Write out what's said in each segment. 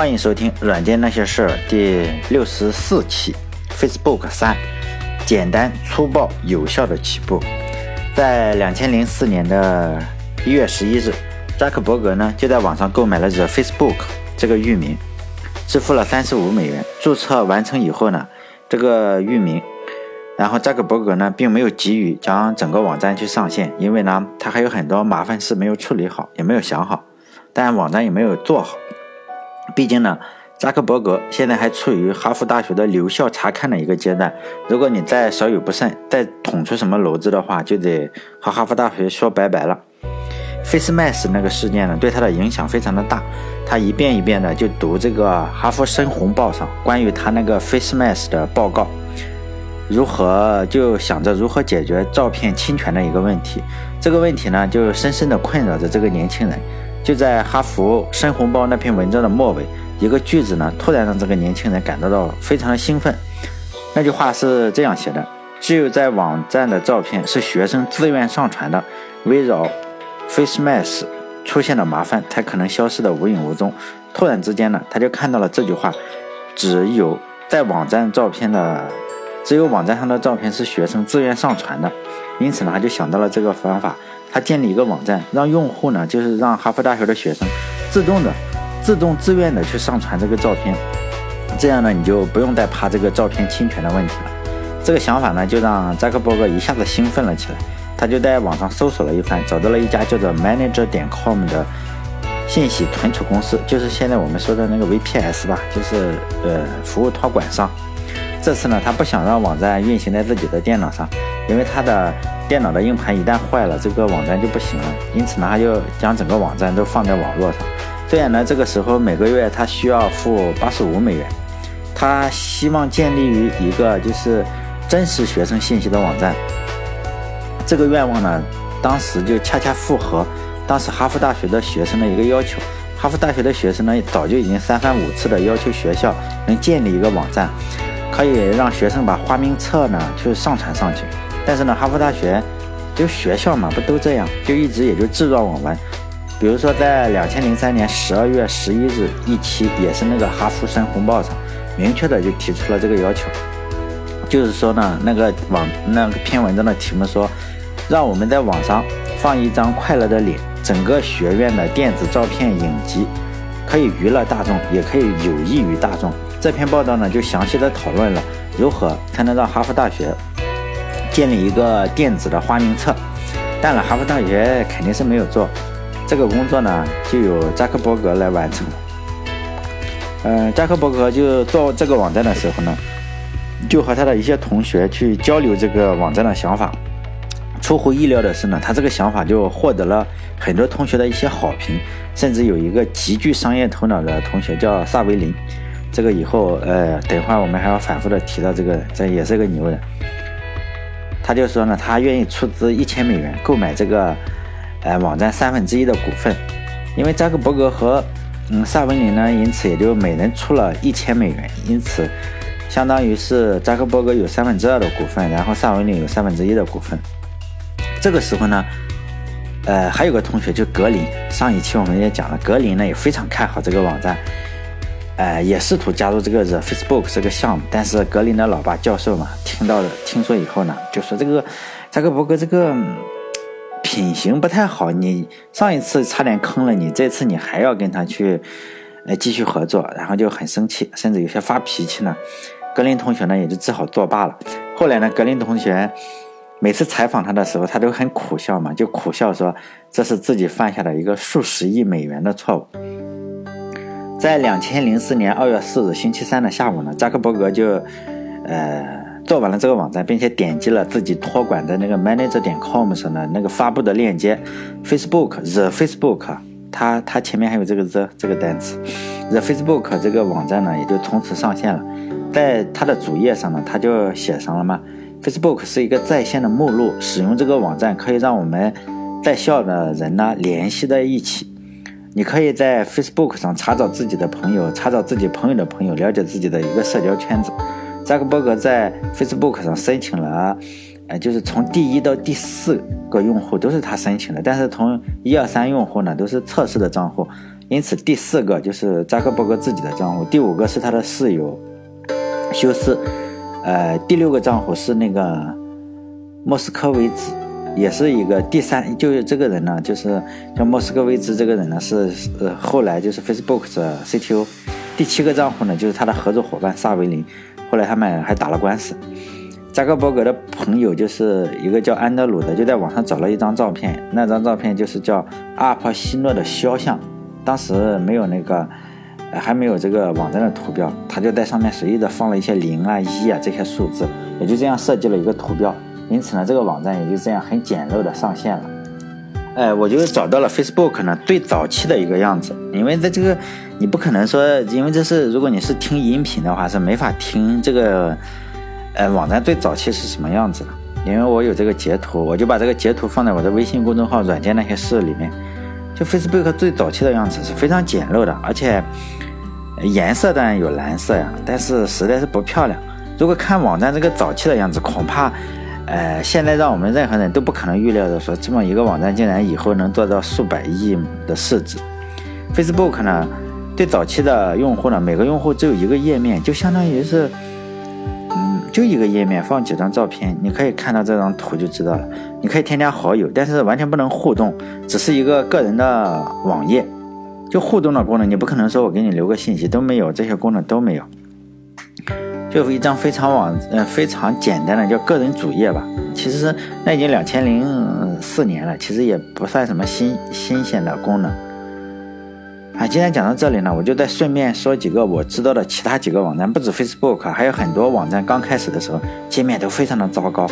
欢迎收听《软件那些事儿》第六十四期，Facebook 三，简单粗暴有效的起步。在两千零四年的一月十一日，扎克伯格呢就在网上购买了 The Facebook 这个域名，支付了三十五美元。注册完成以后呢，这个域名，然后扎克伯格呢并没有急于将整个网站去上线，因为呢他还有很多麻烦事没有处理好，也没有想好，但网站也没有做好。毕竟呢，扎克伯格现在还处于哈佛大学的留校查看的一个阶段。如果你再稍有不慎，再捅出什么篓子的话，就得和哈佛大学说拜拜了。Face Mask 那个事件呢，对他的影响非常的大。他一遍一遍的就读这个哈佛深红报上关于他那个 Face Mask 的报告，如何就想着如何解决照片侵权的一个问题。这个问题呢，就深深的困扰着这个年轻人。就在哈佛申红包那篇文章的末尾，一个句子呢，突然让这个年轻人感到到非常的兴奋。那句话是这样写的：只有在网站的照片是学生自愿上传的，围绕 Face Mask 出现的麻烦才可能消失的无影无踪。突然之间呢，他就看到了这句话：只有在网站照片的，只有网站上的照片是学生自愿上传的。因此呢，他就想到了这个方法。他建立一个网站，让用户呢，就是让哈佛大学的学生自动的、自动自愿的去上传这个照片，这样呢，你就不用再怕这个照片侵权的问题了。这个想法呢，就让扎克伯格一下子兴奋了起来。他就在网上搜索了一番，找到了一家叫做 Manager 点 com 的信息存储公司，就是现在我们说的那个 VPS 吧，就是呃服务托管商。这次呢，他不想让网站运行在自己的电脑上，因为他的。电脑的硬盘一旦坏了，这个网站就不行了。因此呢，他就将整个网站都放在网络上。虽然呢，这个时候每个月他需要付八十五美元。他希望建立于一个就是真实学生信息的网站。这个愿望呢，当时就恰恰符合当时哈佛大学的学生的一个要求。哈佛大学的学生呢，早就已经三番五次的要求学校能建立一个网站，可以让学生把花名册呢去上传上去。但是呢，哈佛大学就学校嘛，不都这样，就一直也就置若罔闻。比如说，在两千零三年十二月十一日一期，也是那个《哈佛深红报》上，明确的就提出了这个要求，就是说呢，那个网那个篇文章的题目说，让我们在网上放一张快乐的脸，整个学院的电子照片影集，可以娱乐大众，也可以有益于大众。这篇报道呢，就详细的讨论了如何才能让哈佛大学。建立一个电子的花名册，当然哈佛大学肯定是没有做这个工作呢，就由扎克伯格来完成。嗯，扎克伯格就做这个网站的时候呢，就和他的一些同学去交流这个网站的想法。出乎意料的是呢，他这个想法就获得了很多同学的一些好评，甚至有一个极具商业头脑的同学叫萨维林。这个以后呃，等会儿我们还要反复的提到这个，这也是个牛人。他就说呢，他愿意出资一千美元购买这个，呃，网站三分之一的股份，因为扎克伯格和嗯萨文林呢，因此也就每人出了一千美元，因此相当于是扎克伯格有三分之二的股份，然后萨文林有三分之一的股份。这个时候呢，呃，还有个同学就格林，上一期我们也讲了，格林呢也非常看好这个网站。哎，也试图加入这个 The Facebook 这个项目，但是格林的老爸教授嘛，听到了听说以后呢，就说这个扎克伯格这个品行不太好，你上一次差点坑了你，这次你还要跟他去呃继续合作，然后就很生气，甚至有些发脾气呢。格林同学呢也就只好作罢了。后来呢，格林同学每次采访他的时候，他都很苦笑嘛，就苦笑说这是自己犯下的一个数十亿美元的错误。在两千零四年二月四日星期三的下午呢，扎克伯格就，呃，做完了这个网站，并且点击了自己托管的那个 manager 点 com 上的那个发布的链接，Facebook the Facebook，它它前面还有这个 the 这个单词，the Facebook 这个网站呢也就从此上线了。在它的主页上呢，它就写上了嘛，Facebook 是一个在线的目录，使用这个网站可以让我们在校的人呢联系在一起。你可以在 Facebook 上查找自己的朋友，查找自己朋友的朋友，了解自己的一个社交圈子。扎克伯格在 Facebook 上申请了，呃，就是从第一到第四个用户都是他申请的，但是从一二三用户呢都是测试的账户，因此第四个就是扎克伯格自己的账户，第五个是他的室友休斯，呃，第六个账户是那个莫斯科维兹，也是一个第三，就是这个人呢，就是叫莫斯科维兹这个人呢是呃后来就是 Facebook 的 CTO。第七个账户呢就是他的合作伙伴萨维林，后来他们还打了官司。扎克伯格的朋友就是一个叫安德鲁的，就在网上找了一张照片，那张照片就是叫阿帕西诺的肖像，当时没有那个，还没有这个网站的图标，他就在上面随意的放了一些零啊、一啊这些数字，也就这样设计了一个图标，因此呢，这个网站也就这样很简陋的上线了。哎，我就找到了 Facebook 呢最早期的一个样子，因为在这个你不可能说，因为这是如果你是听音频的话是没法听这个。呃，网站最早期是什么样子的？因为我有这个截图，我就把这个截图放在我的微信公众号“软件那些事”里面。就 Facebook 最早期的样子是非常简陋的，而且颜色当然有蓝色呀，但是实在是不漂亮。如果看网站这个早期的样子，恐怕，呃，现在让我们任何人都不可能预料的说，这么一个网站竟然以后能做到数百亿的市值。Facebook 呢，对早期的用户呢，每个用户只有一个页面，就相当于是。嗯就一个页面放几张照片，你可以看到这张图就知道了。你可以添加好友，但是完全不能互动，只是一个个人的网页。就互动的功能，你不可能说我给你留个信息都没有，这些功能都没有。就一张非常网呃非常简单的叫个人主页吧。其实那已经两千零四年了，其实也不算什么新新鲜的功能。啊，今天讲到这里呢，我就再顺便说几个我知道的其他几个网站，不止 Facebook，还有很多网站刚开始的时候界面都非常的糟糕。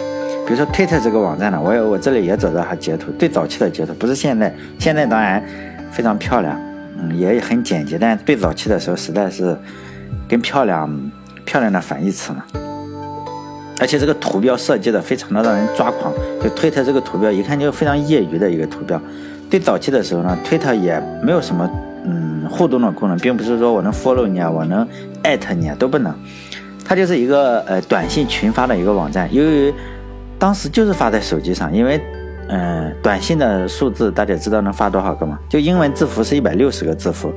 比如说 Twitter 这个网站呢，我我这里也找到它截图，最早期的截图，不是现在，现在当然非常漂亮，嗯，也很简洁，但最早期的时候实在是跟漂亮漂亮的反义词呢。而且这个图标设计的非常的让人抓狂，就 Twitter 这个图标一看就非常业余的一个图标。最早期的时候呢，Twitter 也没有什么。嗯，互动的功能并不是说我能 follow 你啊，我能艾特你啊，都不能。它就是一个呃短信群发的一个网站。由于当时就是发在手机上，因为嗯短信的数字大家知道能发多少个吗？就英文字符是一百六十个字符。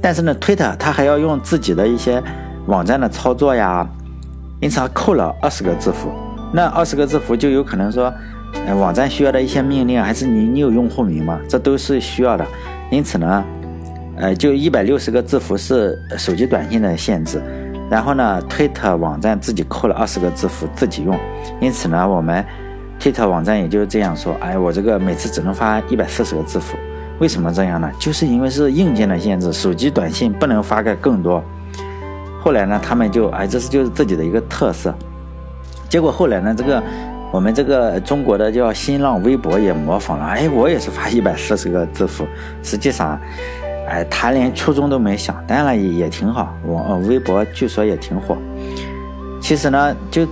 但是呢，Twitter 它还要用自己的一些网站的操作呀，因此它扣了二十个字符。那二十个字符就有可能说，呃网站需要的一些命令，还是你你有用户名吗？这都是需要的。因此呢。呃，就一百六十个字符是手机短信的限制，然后呢，推特网站自己扣了二十个字符自己用，因此呢，我们推特网站也就这样说，哎，我这个每次只能发一百四十个字符，为什么这样呢？就是因为是硬件的限制，手机短信不能发个更多。后来呢，他们就哎，这是就是自己的一个特色。结果后来呢，这个我们这个中国的叫新浪微博也模仿了，哎，我也是发 一百四十个字符，实际上。哎，他连初衷都没想，当然也也挺好。我微博据说也挺火。其实呢，就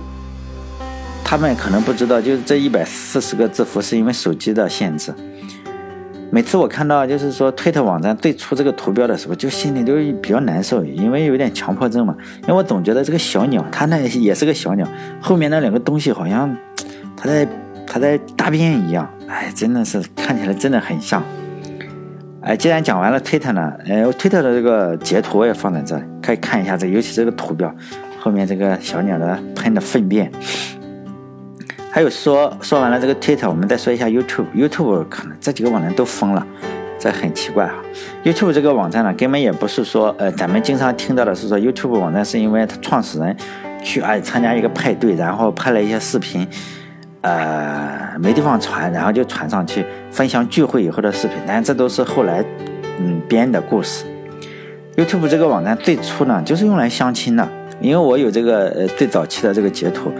他们可能不知道，就是这一百四十个字符是因为手机的限制。每次我看到就是说推特网站最初这个图标的时候，就心里就比较难受，因为有点强迫症嘛。因为我总觉得这个小鸟，它那也是个小鸟，后面那两个东西好像它在它在大便一样。哎，真的是看起来真的很像。哎，既然讲完了推特呢，哎，推特的这个截图我也放在这里，可以看一下这，尤其这个图标后面这个小鸟的喷的粪便。还有说说完了这个 Twitter，，我们再说一下 YouTube，YouTube 可能这几个网站都封了，这很奇怪啊。YouTube 这个网站呢，根本也不是说，呃，咱们经常听到的是说 YouTube 网站是因为它创始人去哎参加一个派对，然后拍了一些视频。呃，没地方传，然后就传上去分享聚会以后的视频，但这都是后来嗯编的故事。YouTube 这个网站最初呢就是用来相亲的，因为我有这个呃最早期的这个截图。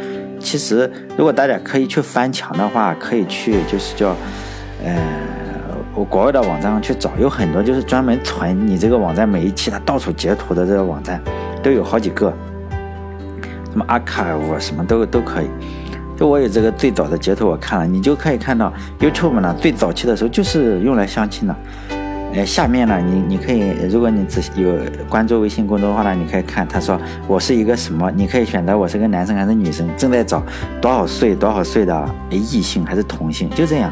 其实如果大家可以去翻墙的话，可以去就是叫呃我国外的网站上去找，有很多就是专门存你这个网站每一期它到处截图的这个网站都有好几个，什么 Archive 什么都都可以。就我有这个最早的截图，我看了，你就可以看到 YouTube 呢，最早期的时候就是用来相亲的。哎，下面呢，你你可以，如果你仔细有关注微信公众号呢，你可以看，他说我是一个什么，你可以选择我是个男生还是女生，正在找多少岁多少岁的异性还是同性，就这样。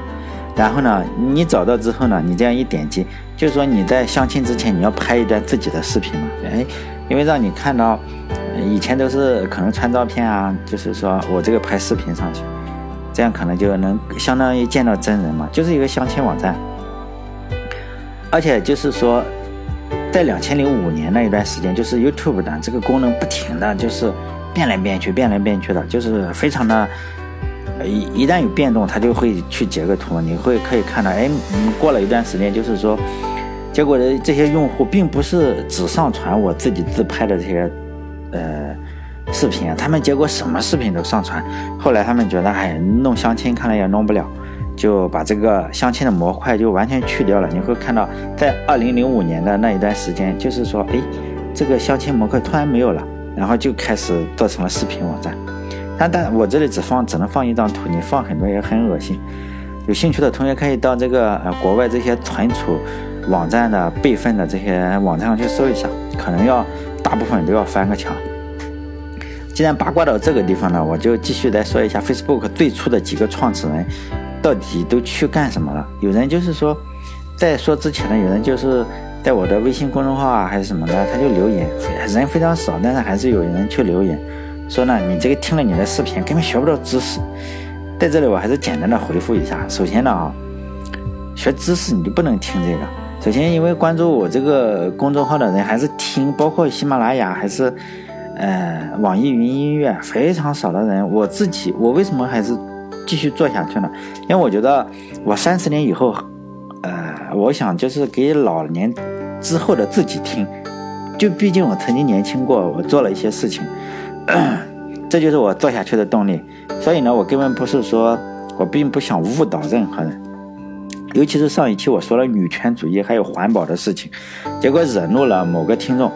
然后呢，你找到之后呢，你这样一点击，就是说你在相亲之前你要拍一段自己的视频嘛，哎，因为让你看到，以前都是可能传照片啊，就是说我这个拍视频上去，这样可能就能相当于见到真人嘛，就是一个相亲网站，而且就是说，在两千零五年那一段时间，就是 YouTube 的这个功能不停的就是变来变去，变来变去的，就是非常的。一一旦有变动，它就会去截个图，你会可以看到，哎，过了一段时间，就是说，结果的这些用户并不是只上传我自己自拍的这些，呃，视频，他们结果什么视频都上传。后来他们觉得，哎，弄相亲看来也弄不了，就把这个相亲的模块就完全去掉了。你会看到，在二零零五年的那一段时间，就是说，哎，这个相亲模块突然没有了，然后就开始做成了视频网站。但但我这里只放只能放一张图，你放很多也很恶心。有兴趣的同学可以到这个呃国外这些存储网站的备份的这些网站上去搜一下，可能要大部分都要翻个墙。既然八卦到这个地方呢，我就继续来说一下 Facebook 最初的几个创始人到底都去干什么了。有人就是说，在说之前呢，有人就是在我的微信公众号啊还是什么的，他就留言，人非常少，但是还是有人去留言。说呢，你这个听了你的视频根本学不到知识，在这里我还是简单的回复一下。首先呢啊，学知识你就不能听这个。首先，因为关注我这个公众号的人还是听，包括喜马拉雅还是呃网易云音乐非常少的人。我自己我为什么还是继续做下去呢？因为我觉得我三十年以后，呃，我想就是给老年之后的自己听。就毕竟我曾经年轻过，我做了一些事情。这就是我做下去的动力，所以呢，我根本不是说我并不想误导任何人，尤其是上一期我说了女权主义还有环保的事情，结果惹怒了某个听众，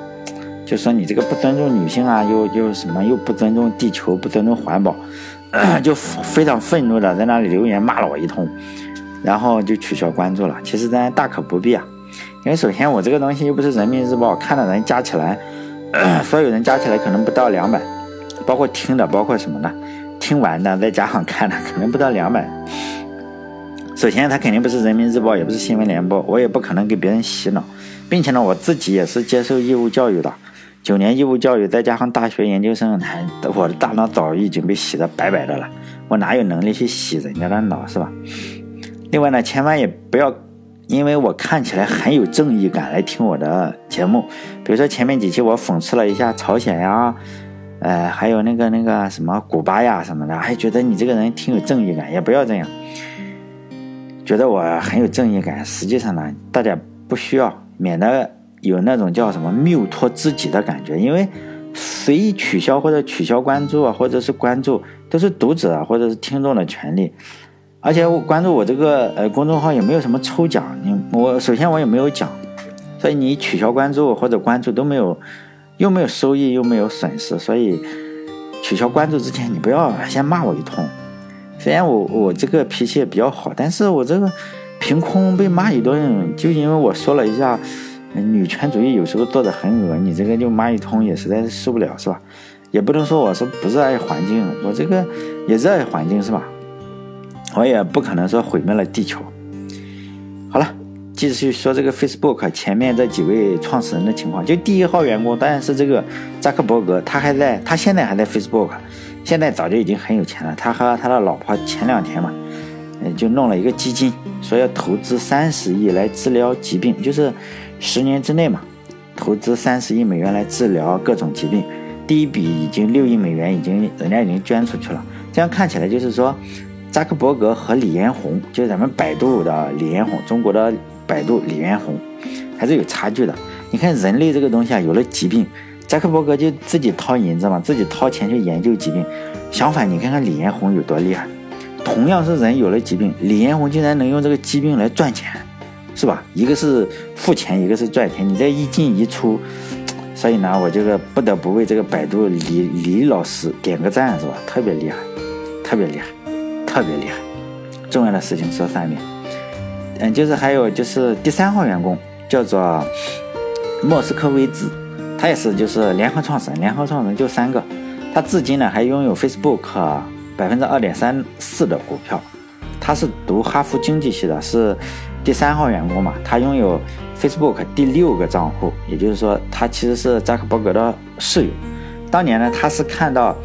就说你这个不尊重女性啊，又又什么又不尊重地球，不尊重环保，就非常愤怒的在那里留言骂了我一通，然后就取消关注了。其实咱大可不必啊，因为首先我这个东西又不是人民日报，看的人加起来，所有人加起来可能不到两百。包括听的，包括什么呢？听完的再加上看的，可能不到两百。首先，它肯定不是人民日报，也不是新闻联播，我也不可能给别人洗脑，并且呢，我自己也是接受义务教育的，九年义务教育再加上大学研究生，我的大脑早已经被洗得白白的了，我哪有能力去洗人家的脑，是吧？另外呢，千万也不要因为我看起来很有正义感来听我的节目，比如说前面几期我讽刺了一下朝鲜呀。呃，还有那个那个什么古巴呀什么的，还觉得你这个人挺有正义感，也不要这样，觉得我很有正义感。实际上呢，大家不需要，免得有那种叫什么谬托知己的感觉。因为随意取消或者取消关注啊，或者是关注，都是读者啊或者是听众的权利。而且我关注我这个呃公众号也没有什么抽奖，你我首先我也没有奖，所以你取消关注或者关注都没有。又没有收益，又没有损失，所以取消关注之前，你不要先骂我一通。虽然我我这个脾气也比较好，但是我这个凭空被骂一顿，就因为我说了一下女权主义有时候做的很恶，你这个就骂一通也实在是受不了，是吧？也不能说我是不热爱环境，我这个也热爱环境，是吧？我也不可能说毁灭了地球。好了。继续说这个 Facebook 前面这几位创始人的情况，就第一号员工当然是这个扎克伯格，他还在，他现在还在 Facebook，现在早就已经很有钱了。他和他的老婆前两天嘛，嗯，就弄了一个基金，说要投资三十亿来治疗疾病，就是十年之内嘛，投资三十亿美元来治疗各种疾病。第一笔已经六亿美元，已经人家已经捐出去了。这样看起来就是说，扎克伯格和李彦宏，就是咱们百度的李彦宏，中国的。百度李彦宏还是有差距的。你看人类这个东西啊，有了疾病，扎克伯格就自己掏银子嘛，自己掏钱去研究疾病。相反，你看看李彦宏有多厉害，同样是人有了疾病，李彦宏竟然能用这个疾病来赚钱，是吧？一个是付钱，一个是赚钱，你这一进一出，所以呢，我这个不得不为这个百度李李老师点个赞，是吧？特别厉害，特别厉害，特别厉害。重要的事情说三遍。嗯，就是还有就是第三号员工叫做莫斯科维兹，他也是就是联合创始人，联合创始人就三个，他至今呢还拥有 Facebook 百分之二点三四的股票，他是读哈佛经济系的，是第三号员工嘛。他拥有 Facebook 第六个账户，也就是说，他其实是扎克伯格的室友。当年呢，他是看到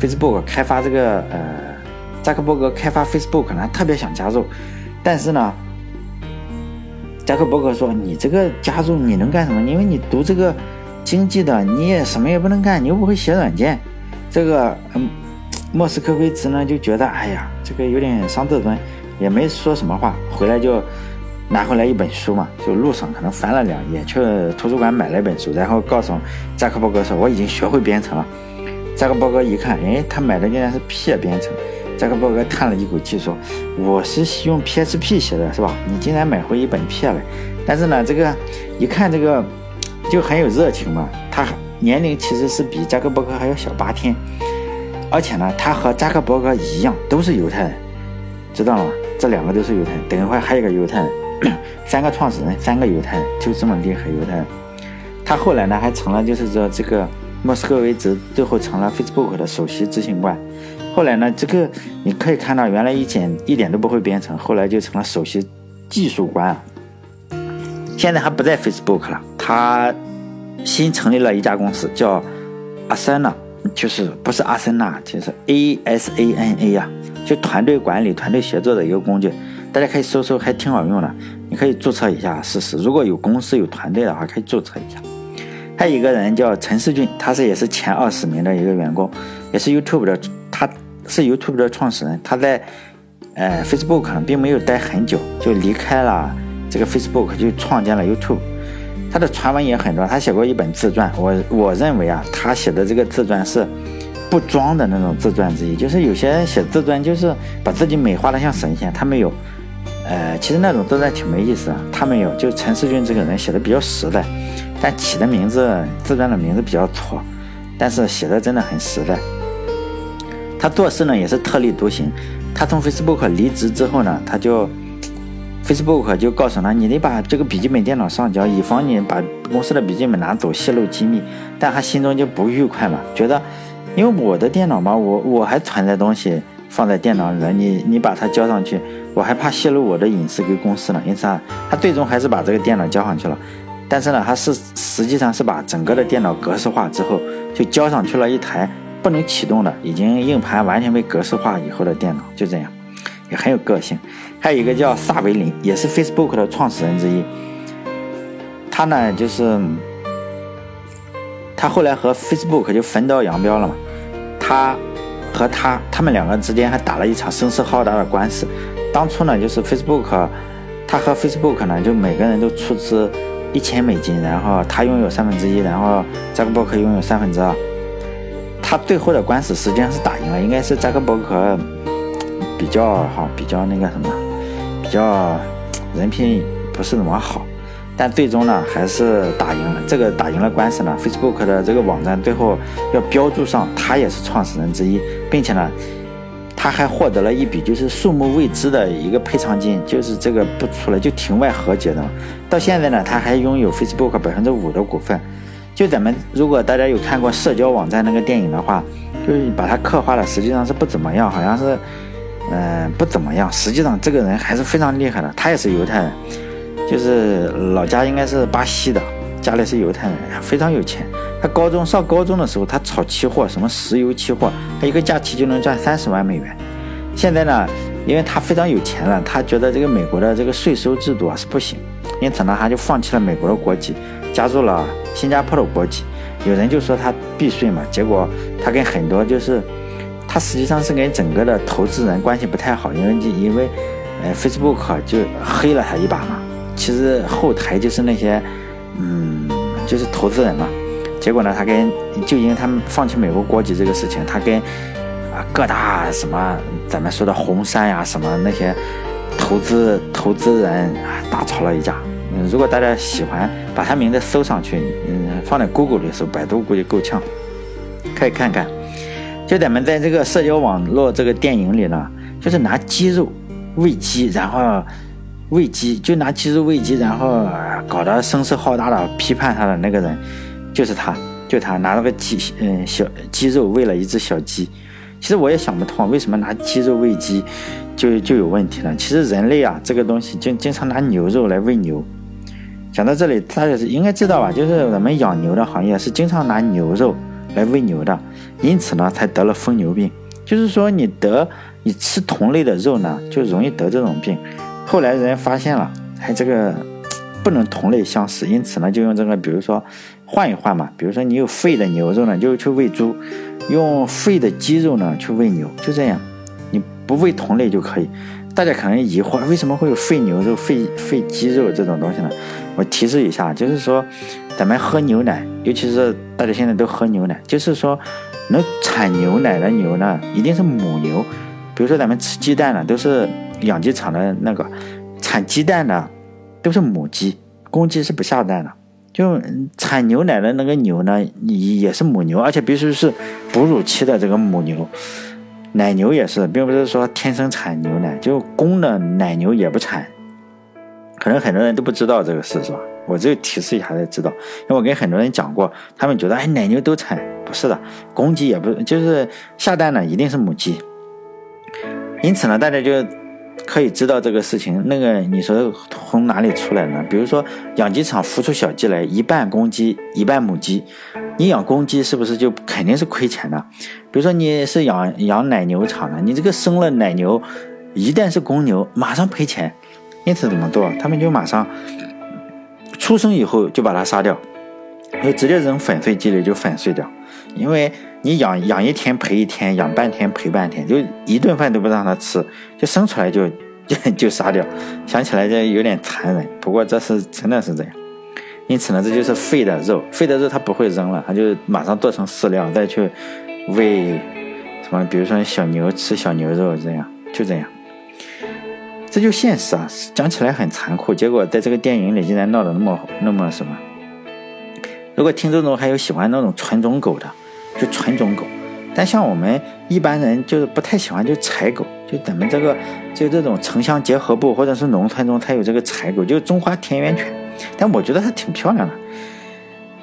Facebook 开发这个呃，扎克伯格开发 Facebook 呢，特别想加入，但是呢，扎克伯格说：“你这个加入你能干什么？因为你读这个经济的，你也什么也不能干，你又不会写软件。”这个嗯。莫斯科维茨呢就觉得，哎呀，这个有点伤自尊，也没说什么话，回来就拿回来一本书嘛，就路上可能翻了两页，去图书馆买了一本书，然后告诉扎克伯格说，我已经学会编程了。扎克伯格一看，哎，他买的竟然是 P 编程。扎克伯格叹了一口气说，我是用 PHP 写的，是吧？你竟然买回一本 P 来，但是呢，这个一看这个就很有热情嘛，他年龄其实是比扎克伯格还要小八天。而且呢，他和扎克伯格一样，都是犹太人，知道吗？这两个都是犹太人。等一会儿还有个犹太人，三个创始人，三个犹太人，就这么厉害，犹太人。他后来呢，还成了就是说这个莫斯科维茨，最后成了 Facebook 的首席执行官。后来呢，这个你可以看到，原来一点一点都不会编程，后来就成了首席技术官。现在他不在 Facebook 了，他新成立了一家公司，叫阿森纳。就是不是阿森纳，就是 A S A N A 呀，就团队管理、团队协作的一个工具，大家可以搜搜，还挺好用的。你可以注册一下试试。如果有公司有团队的话，可以注册一下。还有一个人叫陈世俊，他是也是前二十名的一个员工，也是 YouTube 的，他是 YouTube 的创始人。他在呃 Facebook 并没有待很久，就离开了这个 Facebook，就创建了 YouTube。他的传闻也很多，他写过一本自传。我我认为啊，他写的这个自传是不装的那种自传之一。就是有些人写自传，就是把自己美化的像神仙，他没有。呃，其实那种自传挺没意思的。他没有，就陈世军这个人写的比较实在，但起的名字自传的名字比较挫，但是写的真的很实在。他做事呢也是特立独行。他从 Facebook 离职之后呢，他就。Facebook 就告诉他，你得把这个笔记本电脑上交，以防你把公司的笔记本拿走泄露机密。但他心中就不愉快嘛，觉得，因为我的电脑嘛，我我还存在东西放在电脑里了，你你把它交上去，我还怕泄露我的隐私给公司呢。因此啊，他最终还是把这个电脑交上去了。但是呢，他是实际上是把整个的电脑格式化之后，就交上去了一台不能启动的，已经硬盘完全被格式化以后的电脑，就这样。也很有个性，还有一个叫萨维林，也是 Facebook 的创始人之一。他呢，就是他后来和 Facebook 就分道扬镳了嘛。他和他他们两个之间还打了一场声势浩大的官司。当初呢，就是 Facebook，他和 Facebook 呢，就每个人都出资一千美金，然后他拥有三分之一，然后扎克伯格拥有三分之二。他最后的官司实际上是打赢了，应该是扎克伯格。比较哈，比较那个什么，比较人品不是怎么好，但最终呢还是打赢了。这个打赢了官司呢，Facebook 的这个网站最后要标注上他也是创始人之一，并且呢，他还获得了一笔就是数目未知的一个赔偿金，就是这个不出来就庭外和解的。到现在呢，他还拥有 Facebook 百分之五的股份。就咱们如果大家有看过社交网站那个电影的话，就是把它刻画的实际上是不怎么样，好像是。嗯，不怎么样。实际上，这个人还是非常厉害的。他也是犹太人，就是老家应该是巴西的，家里是犹太人，非常有钱。他高中上高中的时候，他炒期货，什么石油期货，他一个假期就能赚三十万美元。现在呢，因为他非常有钱了，他觉得这个美国的这个税收制度啊是不行，因此呢，他就放弃了美国的国籍，加入了新加坡的国籍。有人就说他避税嘛，结果他跟很多就是。他实际上是跟整个的投资人关系不太好，因为因为，呃，Facebook 就黑了他一把嘛。其实后台就是那些，嗯，就是投资人嘛。结果呢，他跟就因为他们放弃美国国籍这个事情，他跟啊各大什么咱们说的红杉呀什么那些投资投资人啊大吵了一架。嗯，如果大家喜欢，把他名字搜上去，嗯，放在 Google 里搜，百度估计够呛，可以看看。就咱们在这个社交网络这个电影里呢，就是拿鸡肉喂鸡，然后喂鸡，就拿鸡肉喂鸡，然后搞得声势浩大的批判他的那个人，就是他，就他拿了个鸡，嗯，小鸡肉喂了一只小鸡。其实我也想不通，为什么拿鸡肉喂鸡，就就有问题了。其实人类啊，这个东西经经常拿牛肉来喂牛。讲到这里，大家应该知道吧？就是我们养牛的行业是经常拿牛肉来喂牛的，因此呢，才得了疯牛病。就是说，你得你吃同类的肉呢，就容易得这种病。后来人发现了，哎，这个不能同类相食，因此呢，就用这个，比如说换一换嘛。比如说你有肺的牛肉呢，就去喂猪；用肺的鸡肉呢，去喂牛，就这样。你不喂同类就可以。大家可能疑惑，为什么会有肺牛肉、肺肺鸡肉这种东西呢？我提示一下，就是说，咱们喝牛奶，尤其是大家现在都喝牛奶，就是说。能产牛奶的牛呢，一定是母牛。比如说咱们吃鸡蛋呢，都是养鸡场的那个产鸡蛋的，都是母鸡，公鸡是不下蛋的。就产牛奶的那个牛呢，也是母牛，而且必须是哺乳期的这个母牛。奶牛也是，并不是说天生产牛奶，就公的奶牛也不产。可能很多人都不知道这个事，是吧？我只有提示一下才知道，因为我跟很多人讲过，他们觉得哎奶牛都产，不是的，公鸡也不就是下蛋呢，一定是母鸡。因此呢，大家就可以知道这个事情。那个你说从哪里出来呢？比如说养鸡场孵出小鸡来，一半公鸡，一半母鸡，你养公鸡是不是就肯定是亏钱的？比如说你是养养奶牛场的，你这个生了奶牛，一旦是公牛，马上赔钱。因此怎么做？他们就马上。出生以后就把它杀掉，就直接扔粉碎机里就粉碎掉，因为你养养一天赔一天，养半天赔半天，就一顿饭都不让它吃，就生出来就 就就杀掉。想起来就有点残忍，不过这是真的是这样。因此呢，这就是废的肉，废的肉它不会扔了，它就马上做成饲料，再去喂什么，比如说小牛吃小牛肉这样，就这样。这就现实啊，讲起来很残酷，结果在这个电影里竟然闹得那么那么什么。如果听众中还有喜欢那种纯种狗的，就纯种狗。但像我们一般人就是不太喜欢就柴狗，就咱们这个就这种城乡结合部或者是农村中才有这个柴狗，就中华田园犬。但我觉得它挺漂亮的，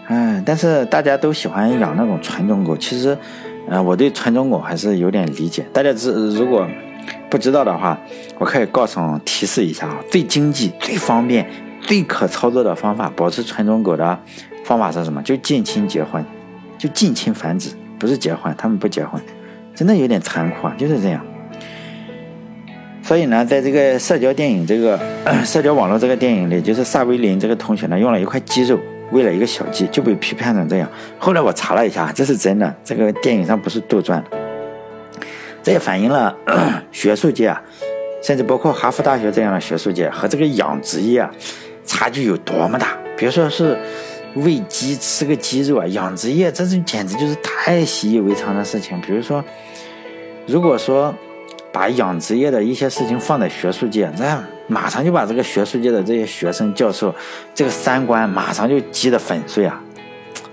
嗯，但是大家都喜欢养那种纯种狗。其实，呃，我对纯种狗还是有点理解。大家知如果。不知道的话，我可以告诉提示一下啊，最经济、最方便、最可操作的方法，保持纯种狗的方法是什么？就近亲结婚，就近亲繁殖，不是结婚，他们不结婚，真的有点残酷啊，就是这样。所以呢，在这个社交电影这个社交网络这个电影里，就是萨维林这个同学呢，用了一块鸡肉喂了一个小鸡，就被批判成这样。后来我查了一下，这是真的，这个电影上不是杜撰的。这也反映了 学术界啊，甚至包括哈佛大学这样的学术界和这个养殖业啊，差距有多么大。别说是喂鸡吃个鸡肉啊，养殖业这是简直就是太习以为常的事情。比如说，如果说把养殖业的一些事情放在学术界，那马上就把这个学术界的这些学生教授这个三观马上就击得粉碎啊！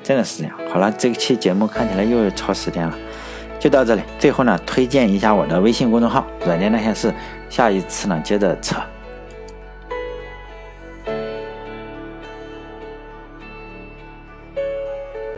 真的是这样。好了，这期节目看起来又要超时间了。就到这里，最后呢，推荐一下我的微信公众号“软件那些事”，下一次呢，接着扯。